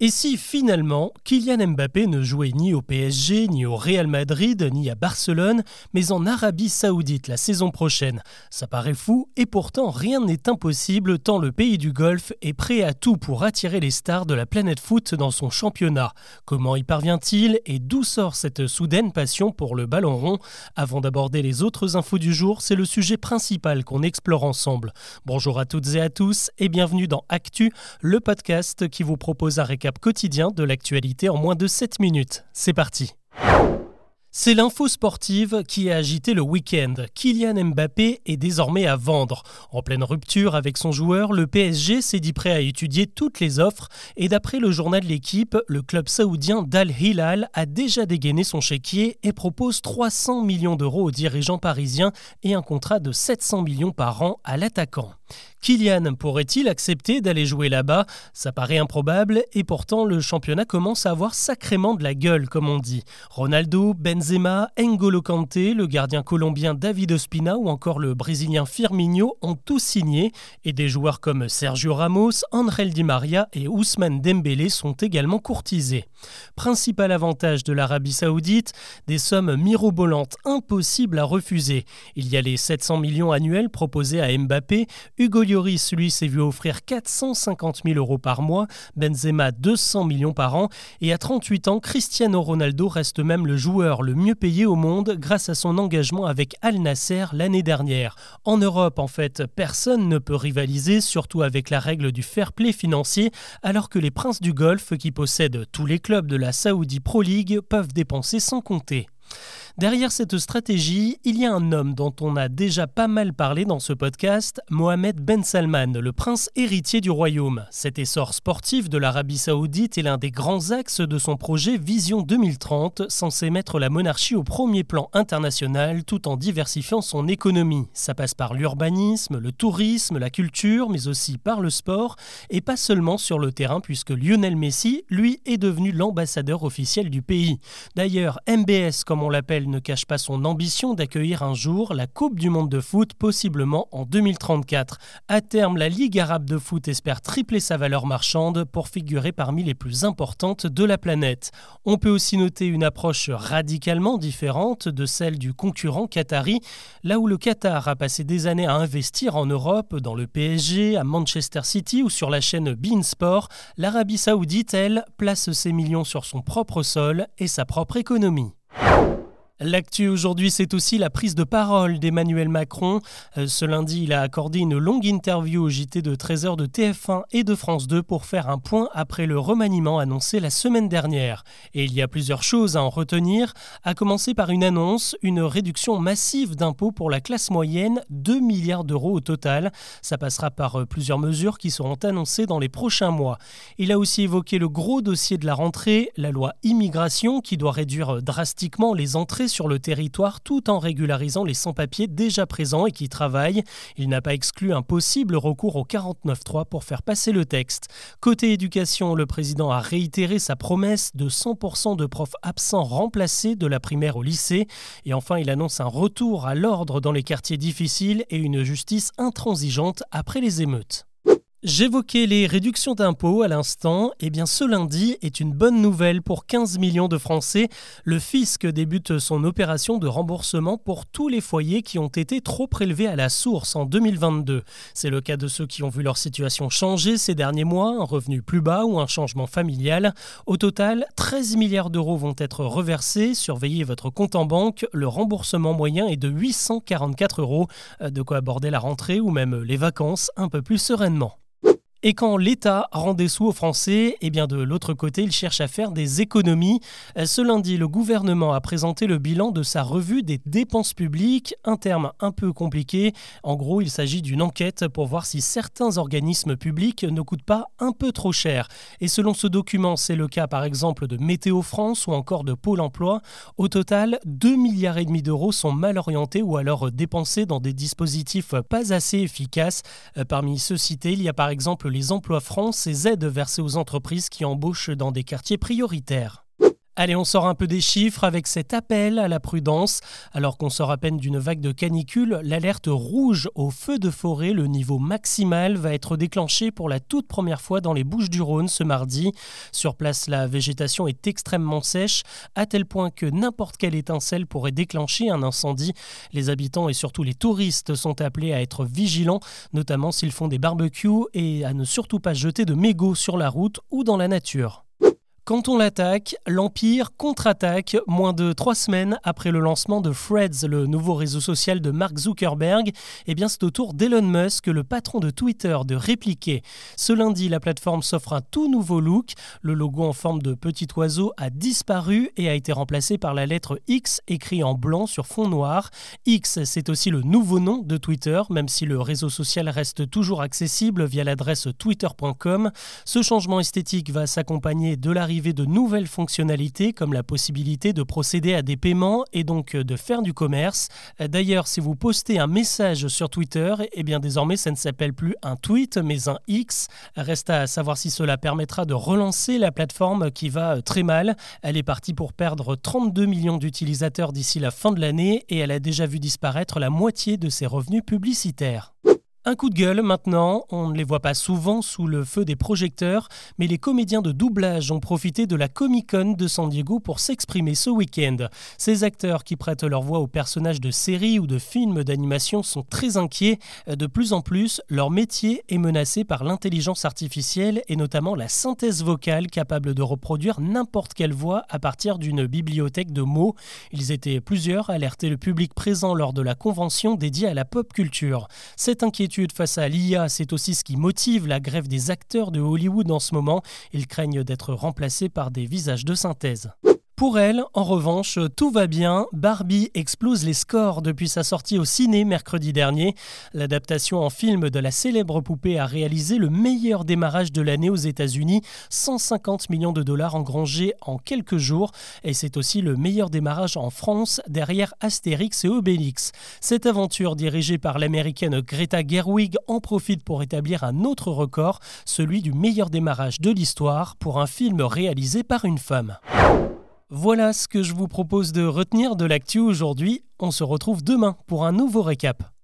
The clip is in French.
Et si finalement Kylian Mbappé ne jouait ni au PSG, ni au Real Madrid, ni à Barcelone, mais en Arabie Saoudite la saison prochaine? Ça paraît fou et pourtant rien n'est impossible tant le pays du Golfe est prêt à tout pour attirer les stars de la planète foot dans son championnat. Comment y parvient-il et d'où sort cette soudaine passion pour le ballon rond? Avant d'aborder les autres infos du jour, c'est le sujet principal qu'on explore ensemble. Bonjour à toutes et à tous et bienvenue dans Actu, le podcast qui vous propose un récap quotidien de l'actualité en moins de 7 minutes. C'est parti c'est l'info sportive qui a agité le week-end. Kylian Mbappé est désormais à vendre. En pleine rupture avec son joueur, le PSG s'est dit prêt à étudier toutes les offres et d'après le journal de l'équipe, le club saoudien Dal Hilal a déjà dégainé son chéquier et propose 300 millions d'euros aux dirigeants parisiens et un contrat de 700 millions par an à l'attaquant. Kylian pourrait-il accepter d'aller jouer là-bas? Ça paraît improbable et pourtant le championnat commence à avoir sacrément de la gueule comme on dit. Ronaldo, Benzema, N'Golo Kanté, le gardien colombien David Ospina ou encore le brésilien Firmino ont tous signé et des joueurs comme Sergio Ramos, Angel Di Maria et Ousmane Dembélé sont également courtisés. Principal avantage de l'Arabie Saoudite, des sommes mirobolantes impossibles à refuser. Il y a les 700 millions annuels proposés à Mbappé, Hugo Lloris, lui, s'est vu offrir 450 000 euros par mois, Benzema 200 millions par an, et à 38 ans, Cristiano Ronaldo reste même le joueur le mieux payé au monde grâce à son engagement avec Al Nasser l'année dernière. En Europe, en fait, personne ne peut rivaliser, surtout avec la règle du fair play financier, alors que les princes du Golfe, qui possèdent tous les clubs de la Saudi Pro League, peuvent dépenser sans compter. Derrière cette stratégie, il y a un homme dont on a déjà pas mal parlé dans ce podcast, Mohamed Ben Salman, le prince héritier du royaume. Cet essor sportif de l'Arabie saoudite est l'un des grands axes de son projet Vision 2030, censé mettre la monarchie au premier plan international tout en diversifiant son économie. Ça passe par l'urbanisme, le tourisme, la culture, mais aussi par le sport, et pas seulement sur le terrain puisque Lionel Messi, lui, est devenu l'ambassadeur officiel du pays. D'ailleurs, MBS, comme on l'appelle, ne cache pas son ambition d'accueillir un jour la Coupe du monde de foot, possiblement en 2034. À terme, la Ligue arabe de foot espère tripler sa valeur marchande pour figurer parmi les plus importantes de la planète. On peut aussi noter une approche radicalement différente de celle du concurrent qatari, là où le Qatar a passé des années à investir en Europe, dans le PSG, à Manchester City ou sur la chaîne Bein Sport, l'Arabie saoudite, elle, place ses millions sur son propre sol et sa propre économie. L'actu aujourd'hui, c'est aussi la prise de parole d'Emmanuel Macron. Euh, ce lundi, il a accordé une longue interview au JT de 13h de TF1 et de France 2 pour faire un point après le remaniement annoncé la semaine dernière. Et il y a plusieurs choses à en retenir, à commencer par une annonce, une réduction massive d'impôts pour la classe moyenne, 2 milliards d'euros au total. Ça passera par euh, plusieurs mesures qui seront annoncées dans les prochains mois. Il a aussi évoqué le gros dossier de la rentrée, la loi immigration qui doit réduire euh, drastiquement les entrées sur le territoire tout en régularisant les sans-papiers déjà présents et qui travaillent. Il n'a pas exclu un possible recours au 49.3 pour faire passer le texte. Côté éducation, le président a réitéré sa promesse de 100% de profs absents remplacés de la primaire au lycée. Et enfin, il annonce un retour à l'ordre dans les quartiers difficiles et une justice intransigeante après les émeutes. J'évoquais les réductions d'impôts à l'instant. Eh bien, ce lundi est une bonne nouvelle pour 15 millions de Français. Le fisc débute son opération de remboursement pour tous les foyers qui ont été trop prélevés à la source en 2022. C'est le cas de ceux qui ont vu leur situation changer ces derniers mois, un revenu plus bas ou un changement familial. Au total, 13 milliards d'euros vont être reversés. Surveillez votre compte en banque. Le remboursement moyen est de 844 euros. De quoi aborder la rentrée ou même les vacances un peu plus sereinement. Et quand l'État rend des sous aux Français, eh bien de l'autre côté, il cherche à faire des économies. Euh, ce lundi, le gouvernement a présenté le bilan de sa revue des dépenses publiques, un terme un peu compliqué. En gros, il s'agit d'une enquête pour voir si certains organismes publics ne coûtent pas un peu trop cher. Et selon ce document, c'est le cas par exemple de Météo France ou encore de Pôle Emploi. Au total, 2 milliards et demi d'euros sont mal orientés ou alors dépensés dans des dispositifs pas assez efficaces. Euh, parmi ceux cités, il y a par exemple les emplois francs, ces aides versées aux entreprises qui embauchent dans des quartiers prioritaires. Allez, on sort un peu des chiffres avec cet appel à la prudence. Alors qu'on sort à peine d'une vague de canicule, l'alerte rouge au feu de forêt, le niveau maximal, va être déclenché pour la toute première fois dans les Bouches du Rhône ce mardi. Sur place, la végétation est extrêmement sèche, à tel point que n'importe quelle étincelle pourrait déclencher un incendie. Les habitants et surtout les touristes sont appelés à être vigilants, notamment s'ils font des barbecues et à ne surtout pas jeter de mégots sur la route ou dans la nature. Quand on l'attaque, l'Empire contre-attaque moins de trois semaines après le lancement de Threads, le nouveau réseau social de Mark Zuckerberg. Eh bien, c'est au tour d'Elon Musk, le patron de Twitter, de répliquer. Ce lundi, la plateforme s'offre un tout nouveau look. Le logo en forme de petit oiseau a disparu et a été remplacé par la lettre X écrit en blanc sur fond noir. X, c'est aussi le nouveau nom de Twitter, même si le réseau social reste toujours accessible via l'adresse twitter.com. Ce changement esthétique va s'accompagner de l'arrivée de nouvelles fonctionnalités comme la possibilité de procéder à des paiements et donc de faire du commerce. D'ailleurs, si vous postez un message sur Twitter, eh bien désormais ça ne s'appelle plus un tweet mais un X. Reste à savoir si cela permettra de relancer la plateforme qui va très mal. Elle est partie pour perdre 32 millions d'utilisateurs d'ici la fin de l'année et elle a déjà vu disparaître la moitié de ses revenus publicitaires. Un coup de gueule maintenant, on ne les voit pas souvent sous le feu des projecteurs, mais les comédiens de doublage ont profité de la Comic Con de San Diego pour s'exprimer ce week-end. Ces acteurs qui prêtent leur voix aux personnages de séries ou de films d'animation sont très inquiets. De plus en plus, leur métier est menacé par l'intelligence artificielle et notamment la synthèse vocale capable de reproduire n'importe quelle voix à partir d'une bibliothèque de mots. Ils étaient plusieurs à alerter le public présent lors de la convention dédiée à la pop culture. Cette face à l'IA, c'est aussi ce qui motive la grève des acteurs de Hollywood en ce moment. Ils craignent d'être remplacés par des visages de synthèse. Pour elle, en revanche, tout va bien. Barbie explose les scores depuis sa sortie au ciné mercredi dernier. L'adaptation en film de la célèbre poupée a réalisé le meilleur démarrage de l'année aux États-Unis, 150 millions de dollars engrangés en quelques jours, et c'est aussi le meilleur démarrage en France derrière Astérix et Obélix. Cette aventure dirigée par l'américaine Greta Gerwig en profite pour établir un autre record, celui du meilleur démarrage de l'histoire pour un film réalisé par une femme. Voilà ce que je vous propose de retenir de l'actu aujourd'hui. On se retrouve demain pour un nouveau récap.